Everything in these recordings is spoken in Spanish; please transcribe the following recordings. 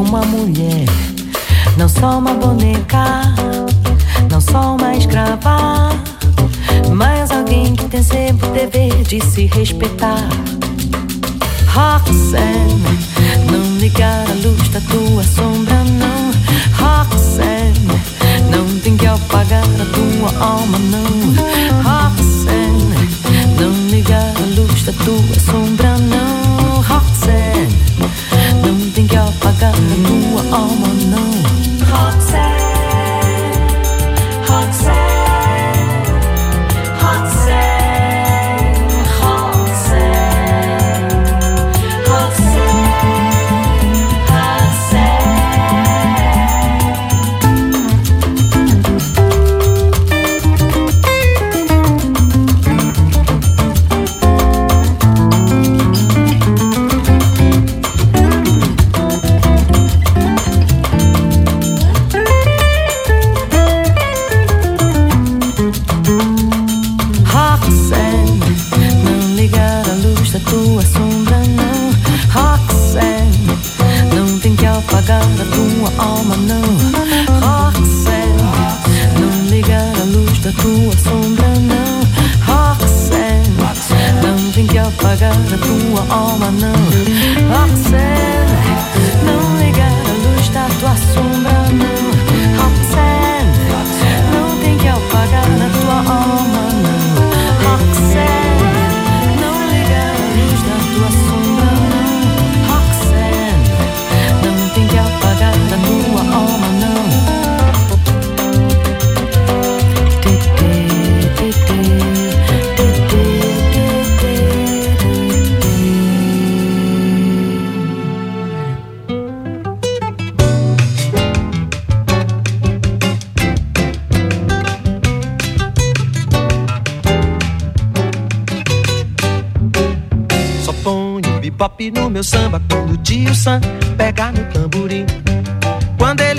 Uma mulher não sou uma boneca, não sou uma escrava, mas alguém que tem sempre o dever de se respeitar.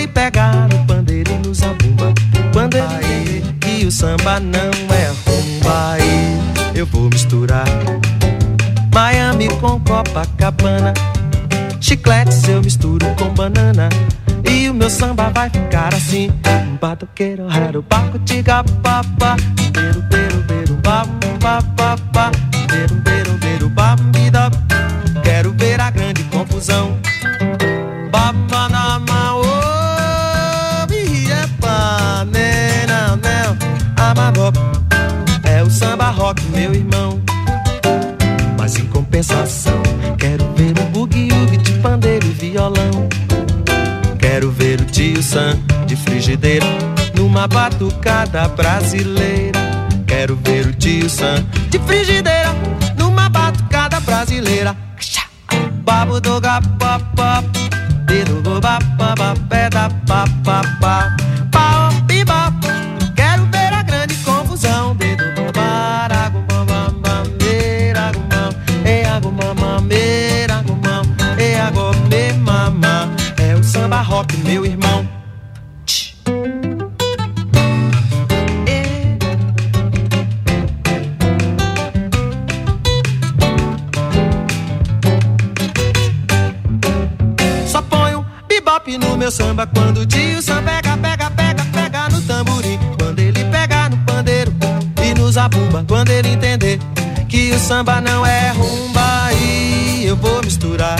pegar o pandeiro e nos abumba. Quando ele vê que o samba não é rumba, aí eu vou misturar Miami com Copacabana. Chicletes eu misturo com banana. E o meu samba vai ficar assim. Batoqueiro, raro, baco, tiga, papá. Beiro, beiro, beiro, babá, papá. Beiro. É o samba rock, meu irmão. Mas em compensação, quero ver o bugue-ugue de pandeiro e violão. Quero ver o tio Sam de frigideira numa batucada brasileira. Quero ver o tio Sam de frigideira numa batucada brasileira. Babo do gapapá, dedo do bapapá, pé da papapá. Rock, meu irmão. meu samba quando o tio Sam pega, pega, pega, pega no tamborim. Quando ele pega no pandeiro e nos abumba. Quando ele entender que o samba não é rumba. E eu vou misturar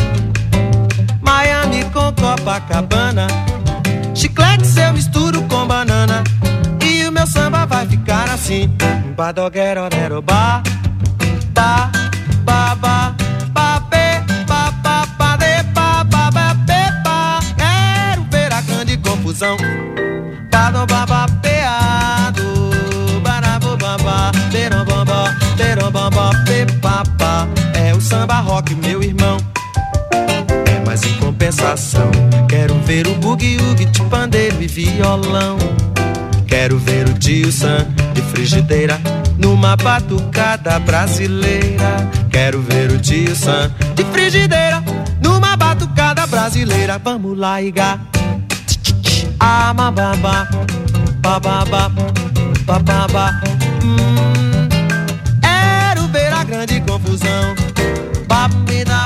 Copacabana. Chiclete eu misturo com banana. E o meu samba vai ficar assim. Badoguero, ba Ba, ba, ba be, ba, ba, ba, de, ba, ba, confusão Bado, ba, ba, peado Barabo, ba, ba Berom, ba, ba Berom, ba, ba, be, ba, ba É o samba rock, meu irmão em compensação Quero ver o bugue-ugue de pandeiro e violão Quero ver o Sam de frigideira numa batucada brasileira. Quero ver o Sam de frigideira numa batucada brasileira. Vamos lá, Iga. Ah, babá, babá, babá. Hum, quero ver a grande confusão. Babida,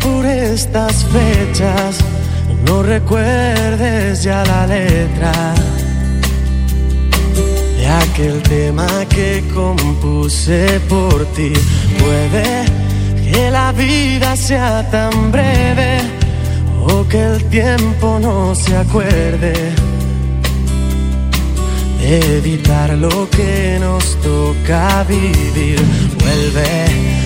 Por estas fechas no recuerdes ya la letra de aquel tema que compuse por ti. Puede que la vida sea tan breve o que el tiempo no se acuerde de evitar lo que nos toca vivir. Vuelve,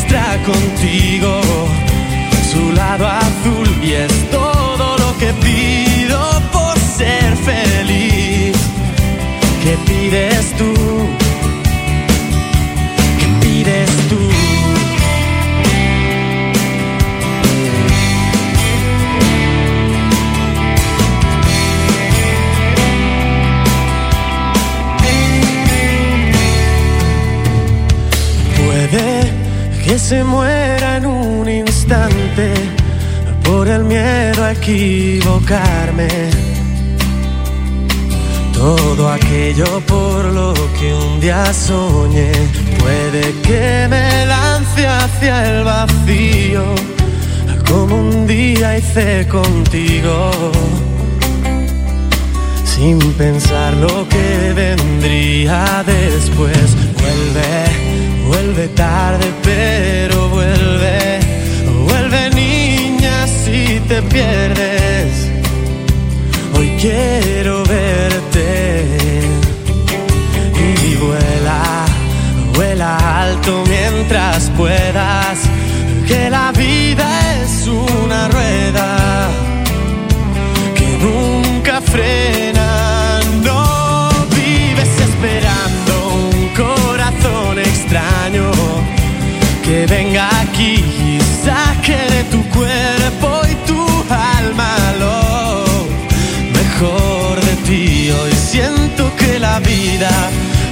Me muestra contigo se muera en un instante por el miedo a equivocarme. Todo aquello por lo que un día soñé puede que me lance hacia el vacío, como un día hice contigo, sin pensar lo que vendría después. Vuelve, vuelve tarde, pero vuelve, vuelve niña si te pierdes. Hoy quiero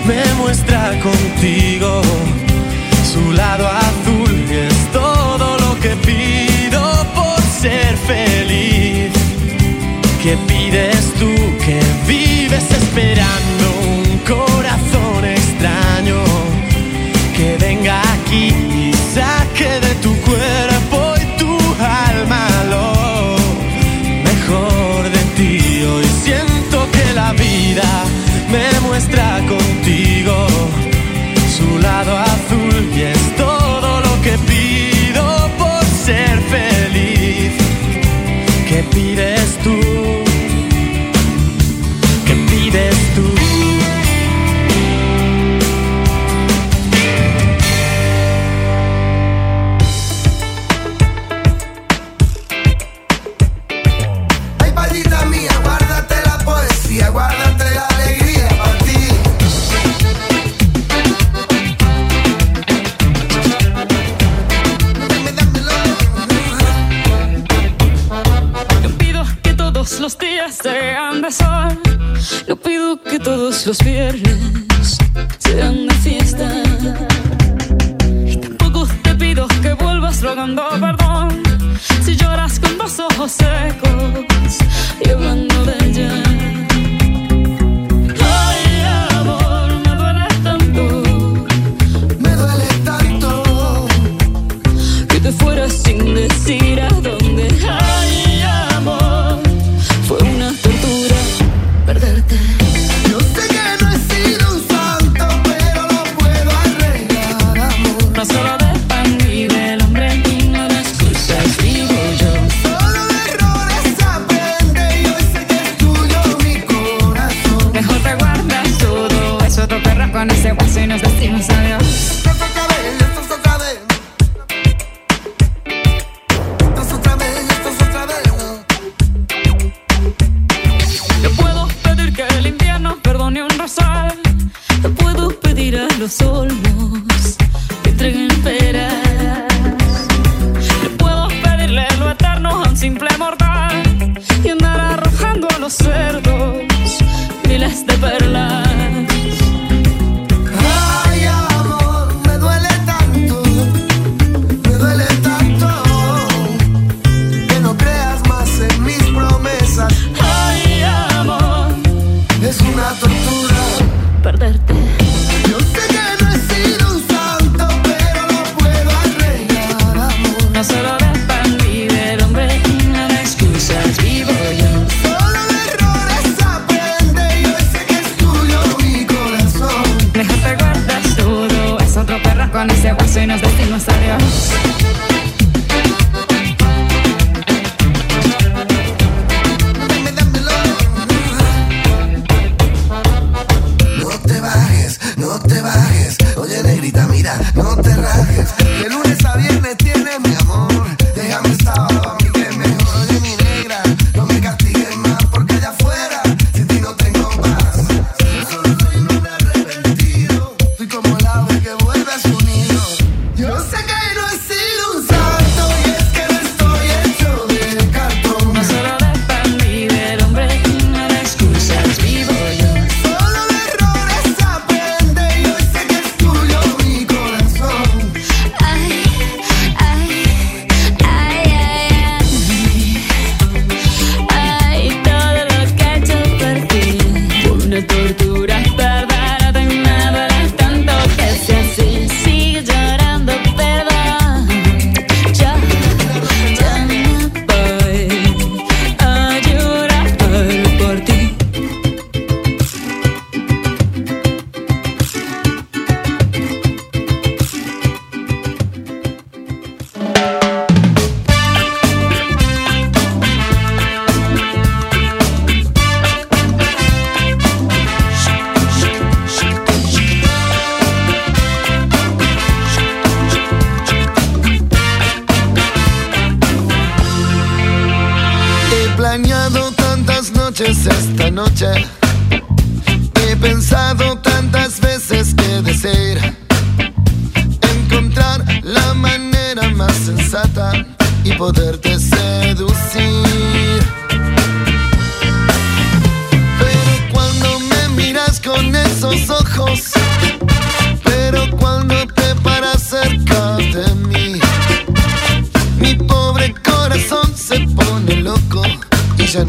me muestra contigo su lado azul que es todo lo que pido por ser feliz. ¿Qué pides tú que vives esperando un corazón extraño que venga aquí y saque de tu cuerpo y tu alma lo mejor de ti? Hoy siento que la vida closer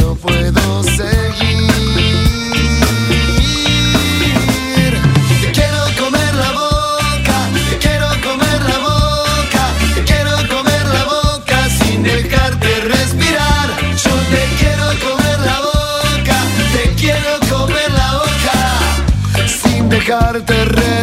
no puedo seguir. Te quiero comer la boca, te quiero comer la boca, te quiero comer la boca sin dejarte respirar. Yo te quiero comer la boca, te quiero comer la boca sin dejarte respirar.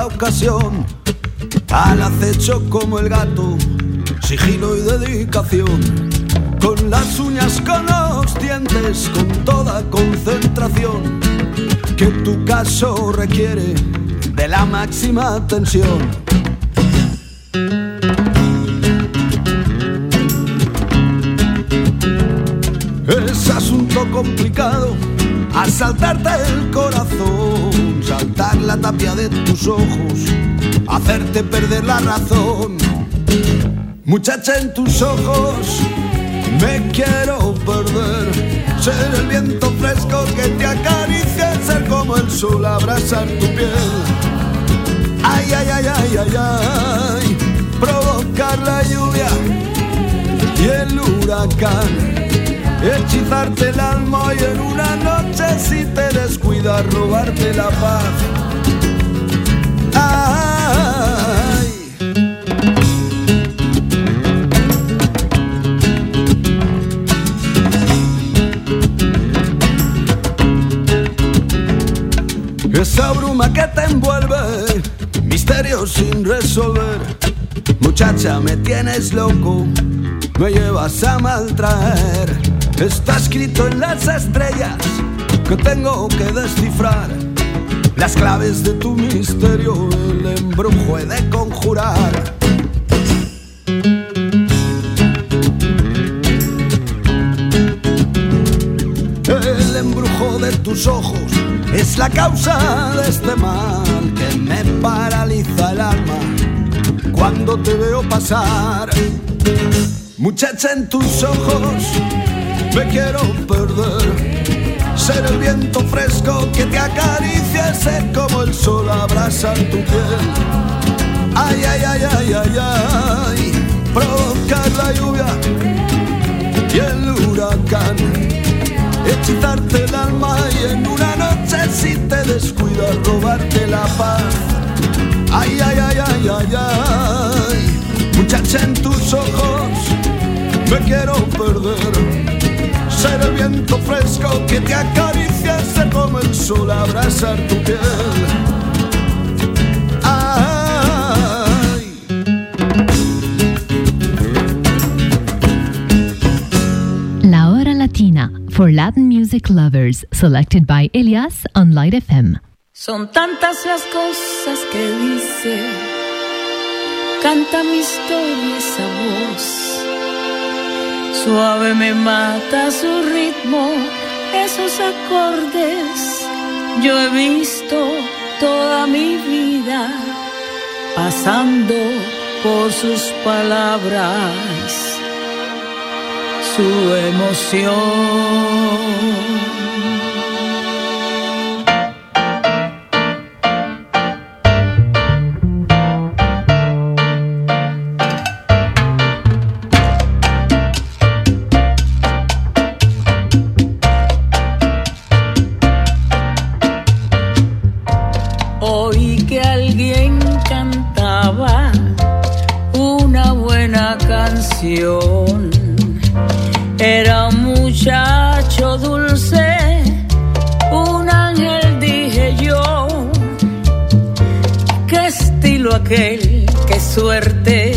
La ocasión. Al acecho como el gato, sigilo y dedicación. Con las uñas, con los dientes, con toda concentración. Que tu caso requiere de la máxima atención. Es asunto complicado asaltarte el corazón, saltar la tapia de tus ojos, hacerte perder la razón. Muchacha en tus ojos, me quiero perder, ser el viento fresco que te acaricia, ser como el sol abrazar tu piel. Ay, ay, ay, ay, ay, ay, provocar la lluvia y el huracán hechizarte el alma y en una noche si te descuidas robarte la paz. Esa bruma que te envuelve, misterio sin resolver. Muchacha, me tienes loco, me llevas a maltraer. Está escrito en las estrellas que tengo que descifrar las claves de tu misterio, el embrujo he de conjurar. El embrujo de tus ojos es la causa de este mal que me paraliza el alma cuando te veo pasar. Muchacha en tus ojos me quiero perder. Ser el viento fresco que te acaricia, ser como el sol abrazar tu piel. Ay, ay, ay, ay, ay, ay, provocar la lluvia y el huracán. Hechizarte el alma y en una noche si te descuidas robarte la paz. Ay, ay, ay, ay, ay, ay, muchacha en tus ojos me quiero perder ser el viento fresco que te acaricia, ser como el sol abrazar tu piel. Ay. La Hora Latina for Latin music lovers, selected by Elias on Light FM. Son tantas las cosas que dice, canta mi historia esa voz. Suave me mata su ritmo, esos acordes. Yo he visto toda mi vida pasando por sus palabras, su emoción. Era un muchacho dulce, un ángel dije yo. Qué estilo aquel, qué suerte.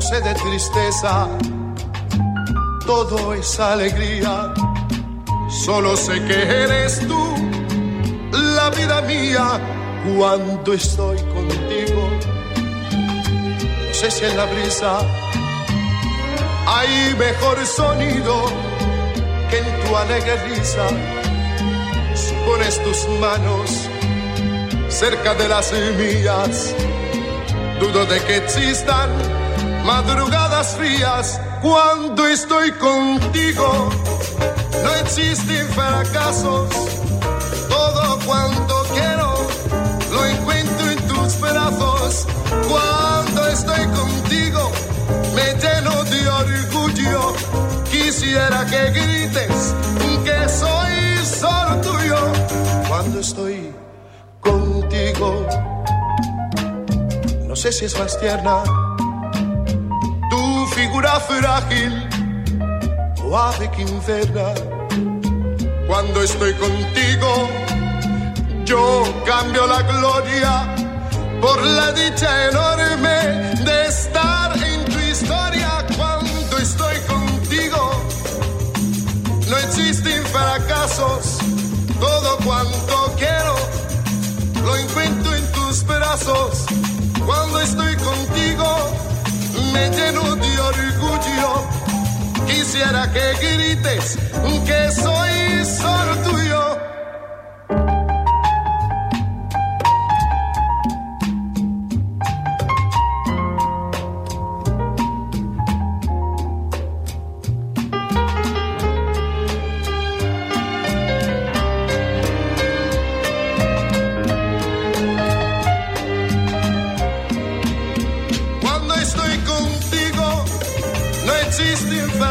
No sé de tristeza, todo es alegría. Solo sé que eres tú, la vida mía, cuando estoy contigo. No sé si en la brisa hay mejor sonido que en tu alegre risa. Si pones tus manos cerca de las mías, dudo de que existan madrugadas frías cuando estoy contigo. No existen fracasos, todo cuanto quiero lo encuentro en tus brazos. Cuando estoy contigo, me lleno de orgullo. Quisiera que grites que soy solo tuyo. Cuando estoy contigo, no sé si es más tierna figura frágil o ave quincena. Cuando estoy contigo, yo cambio la gloria por la dicha enorme de estar en tu historia. Cuando estoy contigo, no existen fracasos. Todo cuanto quiero lo encuentro en tus brazos. Cuando estoy contigo, me lleno de orgullo. Quisiera que grites que soy solo tuyo.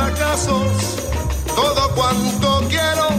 Fracasos. Todo cuanto quiero,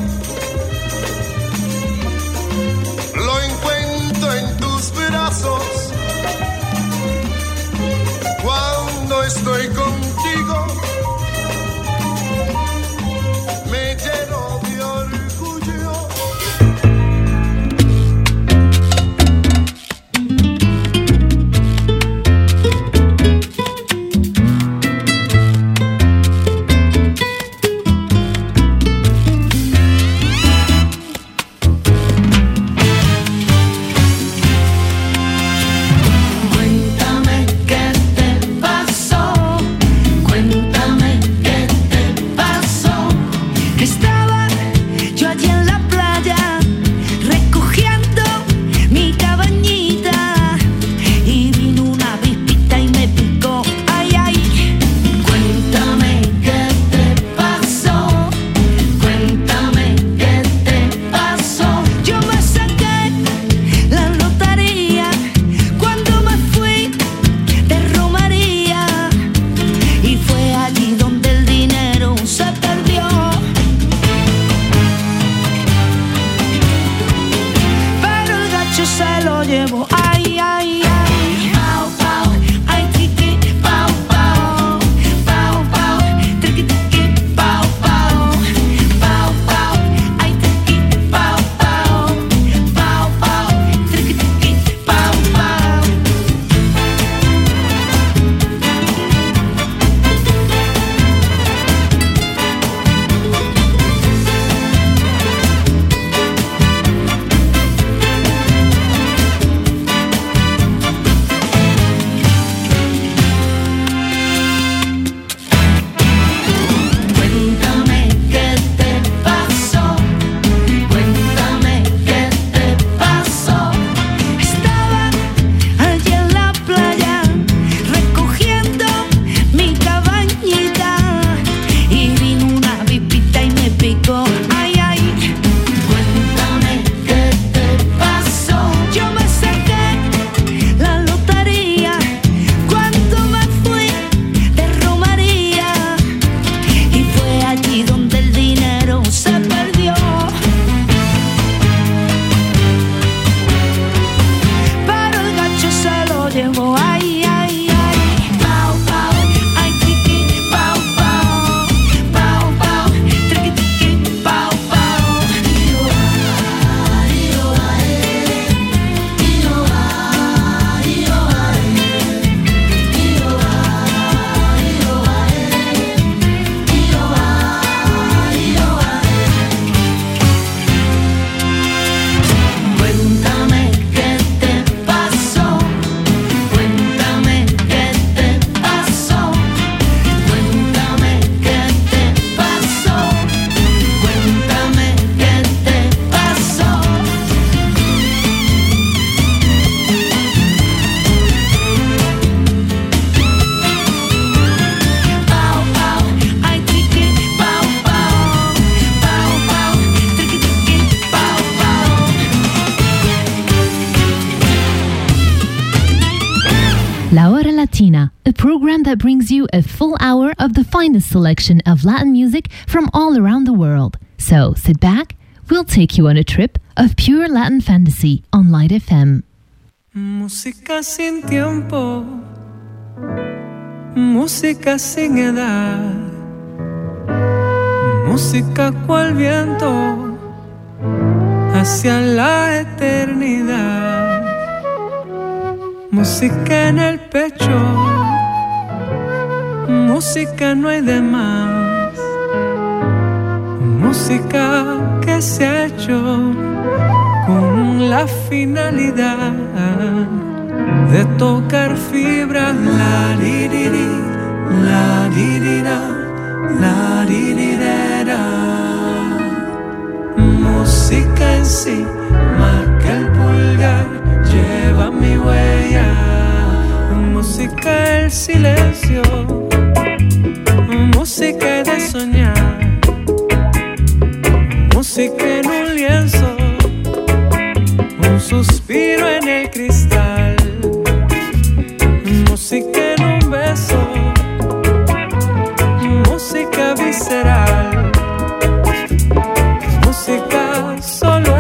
Latina, a program that brings you a full hour of the finest selection of Latin music from all around the world. So sit back, we'll take you on a trip of pure Latin fantasy on Light FM. Música sin tiempo, música sin edad, música cual viento hacia la eternidad, música en el pecho, música no hay de más, música que se ha hecho con la finalidad de tocar fibras. La ririri, la ririra, la ririrera. Música en sí, lleva mi huella. Música el silencio, música de soñar, música en un lienzo un suspiro en el cristal, música en un beso, música visceral, música solo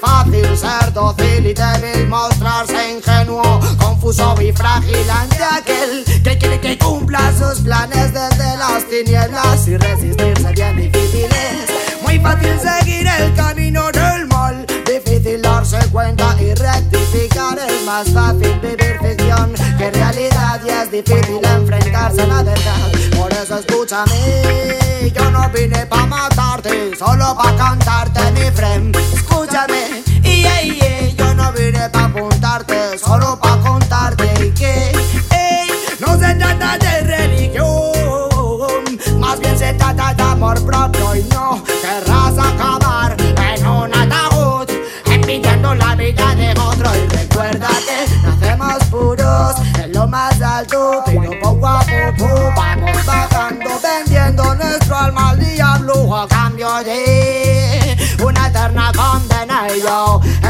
fácil ser dócil y débil, mostrarse ingenuo, confuso y frágil ante aquel que quiere que cumpla sus planes desde las tinieblas y resistirse bien difícil. Muy fácil seguir el camino del mal, difícil darse cuenta y rectificar. Es más fácil vivir ficción que realidad y es difícil enfrentarse a la verdad. Por eso escúchame, yo no vine pa' matarte, solo pa' cantarte mi friend. Escúchame, y yo no vine pa' apuntarte, solo pa' contarte que no se trata de religión, más bien se trata de amor propio y no querrás acabar en un ataúd, envidiando la vida de otro. Y recuerda que nacemos puros en lo más alto, pero poco a poco vamos bajando, vendiendo nuestro alma al diablo a cambio de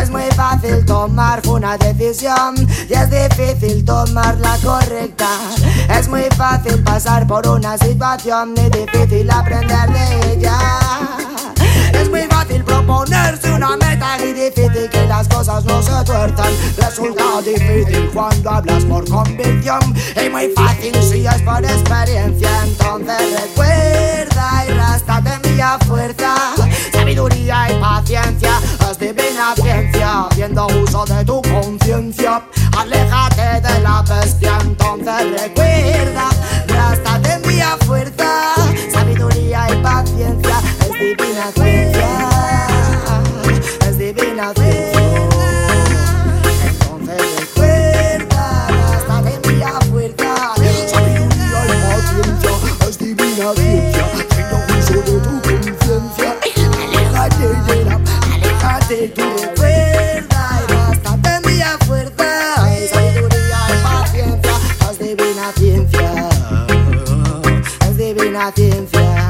es muy fácil tomar una decisión y es difícil tomar la correcta. Es muy fácil pasar por una situación y difícil aprender de ella es muy fácil proponerse una meta y difícil que las cosas no se tuerzan. Resulta difícil cuando hablas por convicción y muy fácil si es por experiencia. Entonces recuerda y rástate mi fuerza, sabiduría y paciencia. Es divina ciencia, haciendo uso de tu conciencia. Aléjate de la bestia, entonces recuerda, rástate mi fuerza, sabiduría y paciencia. Divina ciencia, es divina ciencia. Entonces recuerda, rástate mi fuerza, sabiduría y paciencia. Es divina ciencia, haciendo uso de tu conciencia. Aléjate de la, aléjate tú recuerda y rástate mi fuerza. Sabiduría y paciencia, es divina ciencia. Es divina ciencia.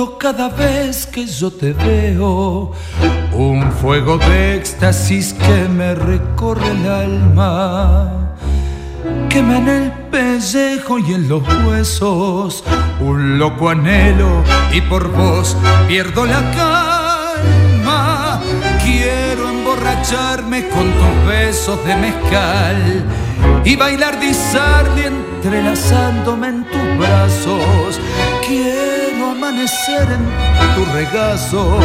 Cada vez que yo te veo un fuego de éxtasis que me recorre el alma, quema en el pellejo y en los huesos, un loco anhelo y por vos pierdo la calma. Quiero emborracharme con tus besos de mezcal y bailar disardi entrelazándome en tus brazos. Quiero amanecer en tu regazo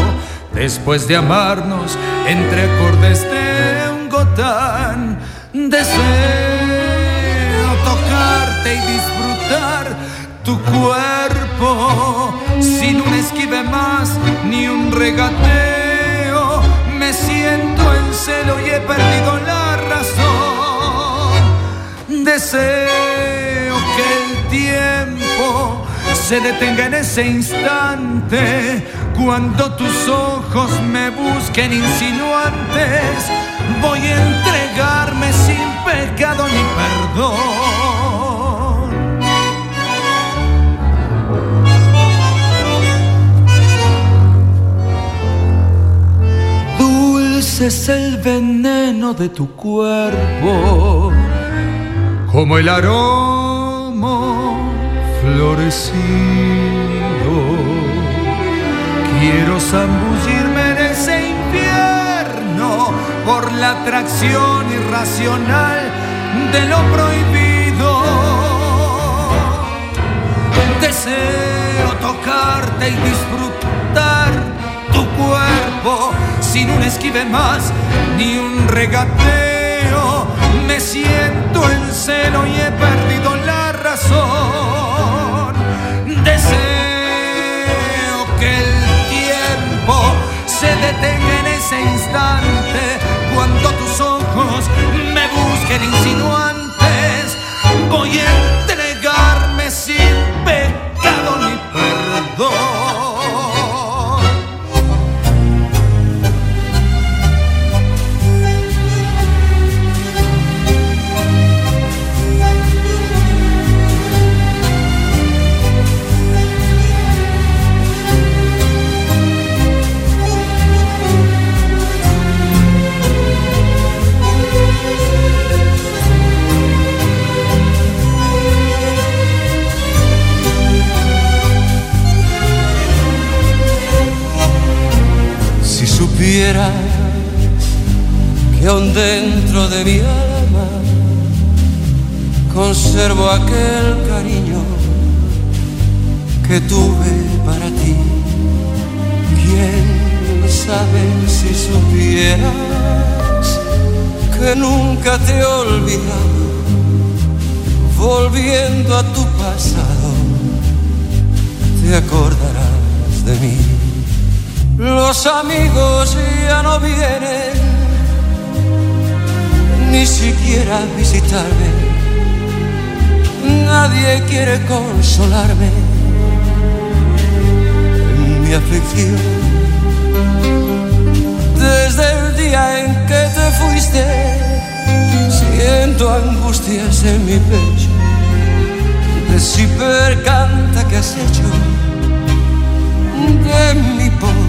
después de amarnos entre acordes de un gotán. Deseo tocarte y disfrutar tu cuerpo sin un esquive más ni un regateo. Me siento en celo y he perdido la razón. Deseo que el tiempo se detenga en ese instante cuando tus ojos me busquen insinuantes. Voy a entregarme sin pecado ni perdón. Dulce es el veneno de tu cuerpo, como el aroma florecido. Quiero zambullirme en ese infierno por la atracción irracional de lo prohibido. Deseo tocarte y disfrutar tu cuerpo sin un esquive más ni un regateo. Me siento en celo y he perdido la razón. Deseo que el tiempo se detenga en ese instante cuando tus ojos me busquen insinuantes. Voy a que aún dentro de mi alma. Conservo aquel cariño que tuve para ti, quién sabe si supieras que nunca te he olvidado, volviendo a tu pasado, te acordarás de mí. Los amigos ya no vienen ni siquiera visitarme. Nadie quiere consolarme en mi aflicción. Desde el día en que te fuiste, siento angustias en mi pecho. De canta que has hecho de mi pobre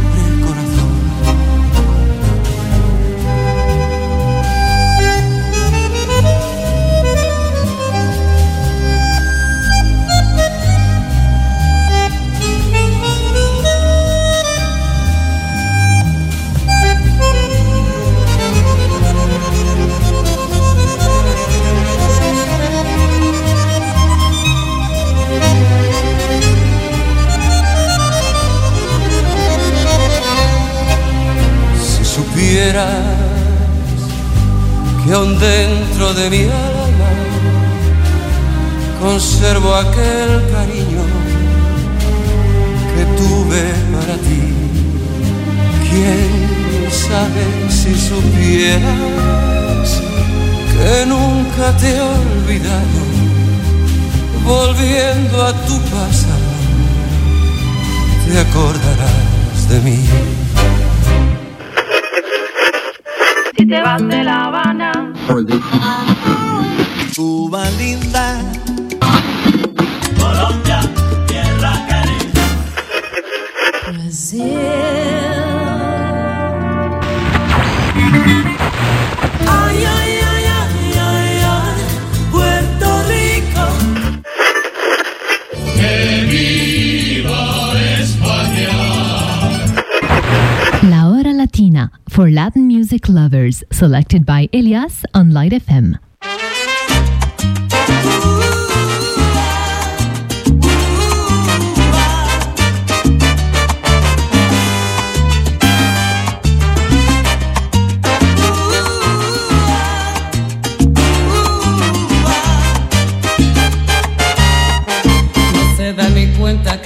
que aún dentro de mi alma conservo aquel cariño que tuve para ti. ¿Quién sabe si supieras que nunca te he olvidado? Volviendo a tu pasado, te acordarás de mí. Si te vas de La Habana, 竹篮拎蛋。For Latin music lovers, selected by Elias on Light FM. Cuenta que